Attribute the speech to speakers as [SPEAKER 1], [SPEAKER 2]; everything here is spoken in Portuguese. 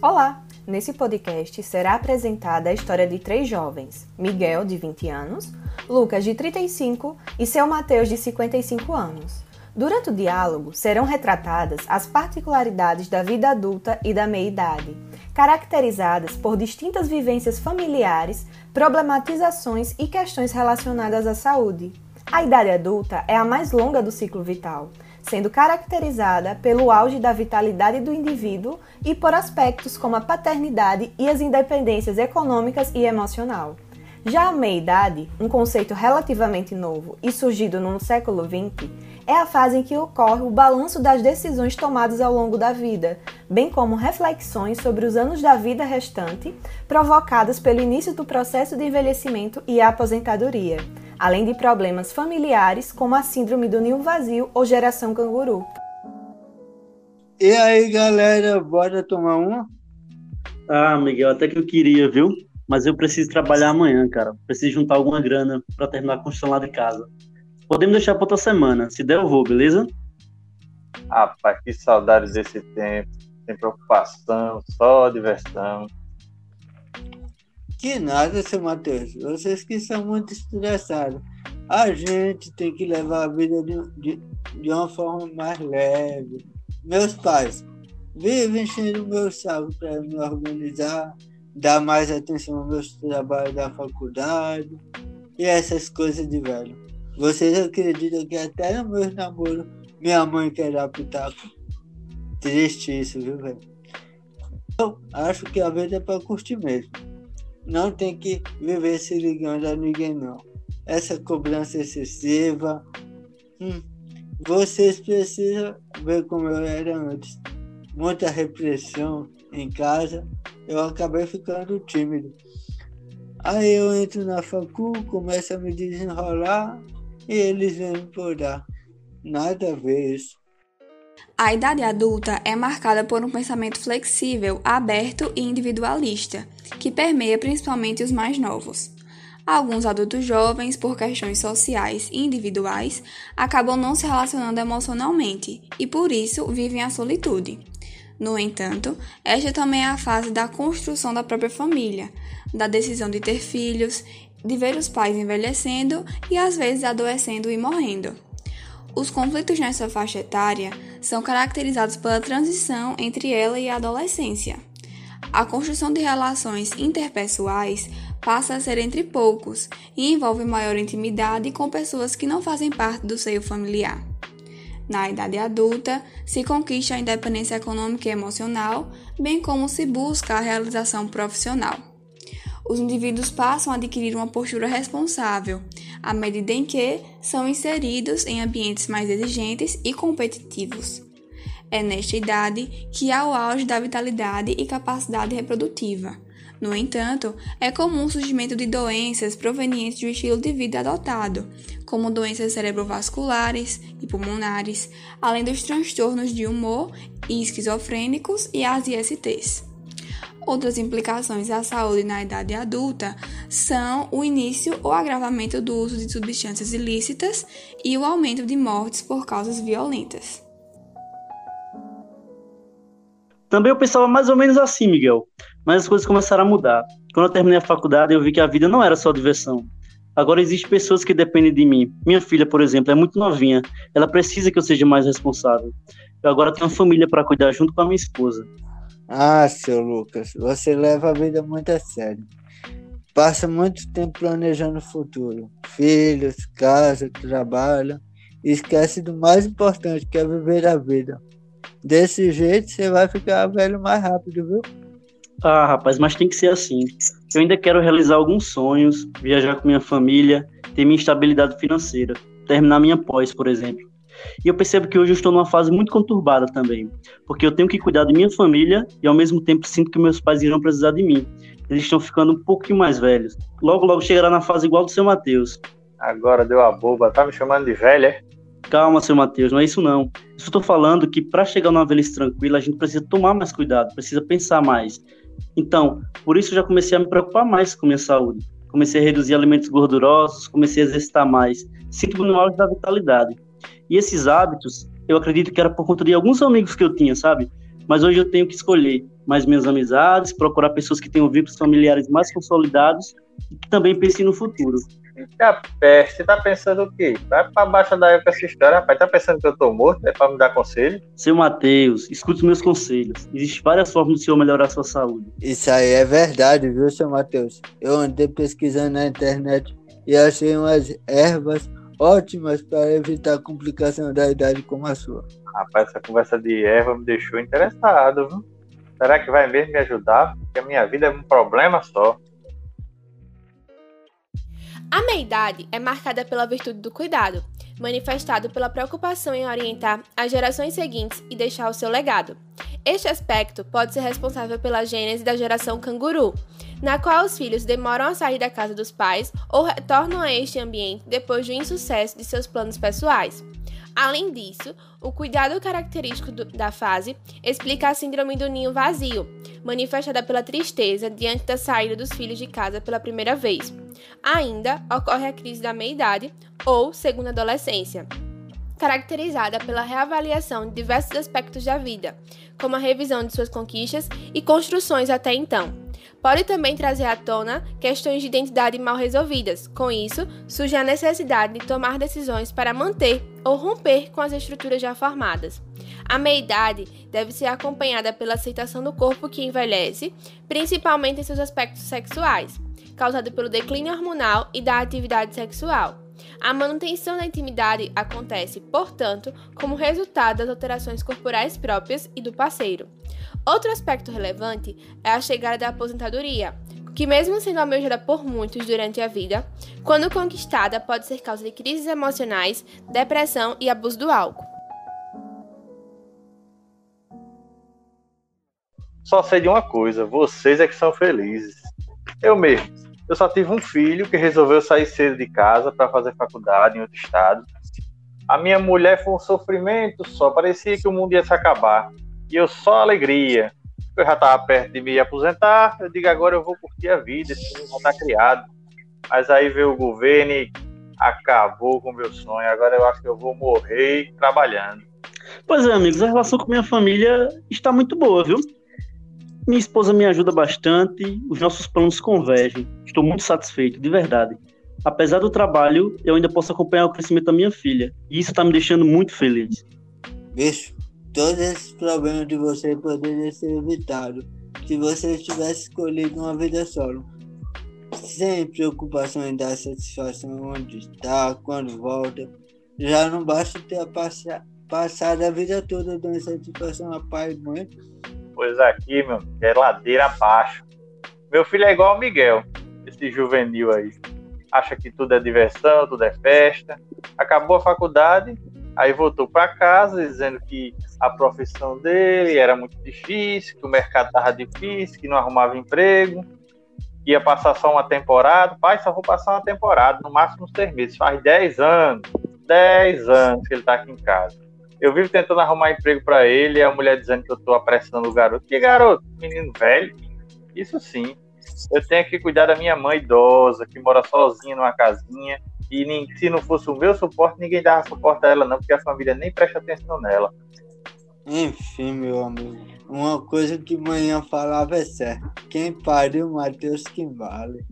[SPEAKER 1] Olá! Nesse podcast será apresentada a história de três jovens: Miguel, de 20 anos, Lucas, de 35 e seu Mateus, de 55 anos. Durante o diálogo serão retratadas as particularidades da vida adulta e da meia-idade, caracterizadas por distintas vivências familiares, problematizações e questões relacionadas à saúde. A idade adulta é a mais longa do ciclo vital sendo caracterizada pelo auge da vitalidade do indivíduo e por aspectos como a paternidade e as independências econômicas e emocional. Já a meia-idade, um conceito relativamente novo e surgido no século XX, é a fase em que ocorre o balanço das decisões tomadas ao longo da vida, bem como reflexões sobre os anos da vida restante provocadas pelo início do processo de envelhecimento e a aposentadoria além de problemas familiares como a síndrome do ninho vazio ou geração canguru.
[SPEAKER 2] E aí, galera, bora tomar uma?
[SPEAKER 3] Ah, Miguel, até que eu queria, viu? Mas eu preciso trabalhar amanhã, cara. Preciso juntar alguma grana para terminar a construção lá de casa. Podemos deixar para outra semana. Se der, eu vou, beleza?
[SPEAKER 4] Rapaz, que saudades desse tempo. Sem preocupação, só diversão.
[SPEAKER 2] Que nada, seu Matheus. Vocês que são muito estressados. A gente tem que levar a vida de, de, de uma forma mais leve. Meus pais vivem enchendo meu saco para me organizar, dar mais atenção aos meus trabalhos da faculdade e essas coisas de velho. Vocês acreditam que até no meu namoro minha mãe quer dar pitaco? Triste isso, viu, velho? Eu acho que a vida é para curtir mesmo não tem que viver se ligando a ninguém, não. Essa cobrança excessiva. Hum, vocês precisam ver como eu era antes. Muita repressão em casa. Eu acabei ficando tímido. Aí eu entro na facu, começo a me desenrolar e eles vêm me podar. Nada a ver isso.
[SPEAKER 5] A idade adulta é marcada por um pensamento flexível, aberto e individualista, que permeia principalmente os mais novos. Alguns adultos jovens, por questões sociais e individuais, acabam não se relacionando emocionalmente e por isso vivem a solitude. No entanto, esta também é a fase da construção da própria família, da decisão de ter filhos, de ver os pais envelhecendo e às vezes adoecendo e morrendo. Os conflitos nessa faixa etária são caracterizados pela transição entre ela e a adolescência. A construção de relações interpessoais passa a ser entre poucos e envolve maior intimidade com pessoas que não fazem parte do seio familiar. Na idade adulta, se conquista a independência econômica e emocional, bem como se busca a realização profissional os indivíduos passam a adquirir uma postura responsável, à medida em que são inseridos em ambientes mais exigentes e competitivos. É nesta idade que há o auge da vitalidade e capacidade reprodutiva. No entanto, é comum o surgimento de doenças provenientes do estilo de vida adotado, como doenças cerebrovasculares e pulmonares, além dos transtornos de humor esquizofrênicos e as ISTs. Outras implicações à saúde na idade adulta são o início ou agravamento do uso de substâncias ilícitas e o aumento de mortes por causas violentas.
[SPEAKER 3] Também eu pensava mais ou menos assim, Miguel, mas as coisas começaram a mudar. Quando eu terminei a faculdade, eu vi que a vida não era só diversão. Agora existem pessoas que dependem de mim. Minha filha, por exemplo, é muito novinha. Ela precisa que eu seja mais responsável. Eu agora tenho uma família para cuidar junto com a minha esposa.
[SPEAKER 2] Ah, seu Lucas, você leva a vida muito a sério. Passa muito tempo planejando o futuro. Filhos, casa, trabalho. Esquece do mais importante, que é viver a vida. Desse jeito você vai ficar velho mais rápido, viu?
[SPEAKER 3] Ah, rapaz, mas tem que ser assim. Eu ainda quero realizar alguns sonhos, viajar com minha família, ter minha estabilidade financeira, terminar minha pós, por exemplo. E eu percebo que hoje eu estou numa fase muito conturbada também, porque eu tenho que cuidar de minha família e ao mesmo tempo sinto que meus pais irão precisar de mim. Eles estão ficando um pouquinho mais velhos. Logo, logo chegará na fase igual do seu Matheus.
[SPEAKER 4] Agora deu a boba, tá me chamando de velha?
[SPEAKER 3] Calma, seu Matheus, não é isso não. Eu estou falando que para chegar numa velhice tranquila, a gente precisa tomar mais cuidado, precisa pensar mais. Então, por isso eu já comecei a me preocupar mais com minha saúde. Comecei a reduzir alimentos gordurosos, comecei a exercitar mais. Sinto-me no auge da vitalidade. E esses hábitos, eu acredito que era por conta de alguns amigos que eu tinha, sabe? mas hoje eu tenho que escolher mais minhas amizades, procurar pessoas que tenham vínculos familiares mais consolidados e que também pensem no futuro.
[SPEAKER 4] Eita peste, tá pensando o quê? Vai pra baixo da época essa história, rapaz. Tá pensando que eu tô morto? É pra me dar conselho?
[SPEAKER 3] Seu Matheus, escute os meus conselhos. Existem várias formas do senhor melhorar a sua saúde.
[SPEAKER 2] Isso aí é verdade, viu, seu Matheus? Eu andei pesquisando na internet e achei umas ervas ótimas para evitar complicação da idade como a sua.
[SPEAKER 4] Rapaz, essa conversa de erva me deixou interessado, viu? Será que vai mesmo me ajudar? Porque a minha vida é um problema só.
[SPEAKER 6] A meia-idade é marcada pela virtude do cuidado, manifestado pela preocupação em orientar as gerações seguintes e deixar o seu legado. Este aspecto pode ser responsável pela gênese da geração canguru, na qual os filhos demoram a sair da casa dos pais ou retornam a este ambiente depois do insucesso de seus planos pessoais. Além disso, o cuidado característico do, da fase explica a síndrome do ninho vazio, manifestada pela tristeza diante da saída dos filhos de casa pela primeira vez. Ainda ocorre a crise da meia-idade ou segunda adolescência, caracterizada pela reavaliação de diversos aspectos da vida, como a revisão de suas conquistas e construções até então. Pode também trazer à tona questões de identidade mal resolvidas. Com isso, surge a necessidade de tomar decisões para manter ou romper com as estruturas já formadas. A meia-idade deve ser acompanhada pela aceitação do corpo que envelhece, principalmente em seus aspectos sexuais, causado pelo declínio hormonal e da atividade sexual. A manutenção da intimidade acontece, portanto, como resultado das alterações corporais próprias e do parceiro. Outro aspecto relevante é a chegada da aposentadoria, que, mesmo sendo almejada por muitos durante a vida, quando conquistada, pode ser causa de crises emocionais, depressão e abuso do álcool.
[SPEAKER 4] Só sei de uma coisa: vocês é que são felizes. Eu mesmo. Eu só tive um filho que resolveu sair cedo de casa para fazer faculdade em outro estado. A minha mulher foi um sofrimento só, parecia que o mundo ia se acabar. E eu só alegria. Eu já estava perto de me aposentar, eu digo agora eu vou curtir a vida, esse mundo já está criado. Mas aí veio o governo e acabou com o meu sonho. Agora eu acho que eu vou morrer trabalhando.
[SPEAKER 3] Pois é, amigos, a relação com minha família está muito boa, viu? Minha esposa me ajuda bastante, os nossos planos convergem. Estou muito satisfeito, de verdade. Apesar do trabalho, eu ainda posso acompanhar o crescimento da minha filha. E isso está me deixando muito feliz.
[SPEAKER 2] Bicho, todos esses problemas de você poderiam ser evitados se você tivesse escolhido uma vida solo. Sem preocupação em dar satisfação onde está, quando volta. Já não basta ter passado a vida toda dando satisfação a pai e mãe
[SPEAKER 4] Pois aqui, meu, é ladeira abaixo. Meu filho é igual ao Miguel, esse juvenil aí. Acha que tudo é diversão, tudo é festa. Acabou a faculdade, aí voltou para casa dizendo que a profissão dele era muito difícil, que o mercado estava difícil, que não arrumava emprego, que ia passar só uma temporada. Pai, só vou passar uma temporada, no máximo seis meses. Faz 10 anos, 10 anos que ele está aqui em casa. Eu vivo tentando arrumar emprego para ele e a mulher dizendo que eu tô apressando o garoto. Que garoto? Menino velho? Isso sim. Eu tenho que cuidar da minha mãe idosa, que mora sozinha numa casinha. E nem, se não fosse o meu suporte, ninguém dava suporte a ela, não, porque a família nem presta atenção nela.
[SPEAKER 2] Enfim, meu amigo, uma coisa que manhã falava é certo. Quem pariu, Matheus, que vale.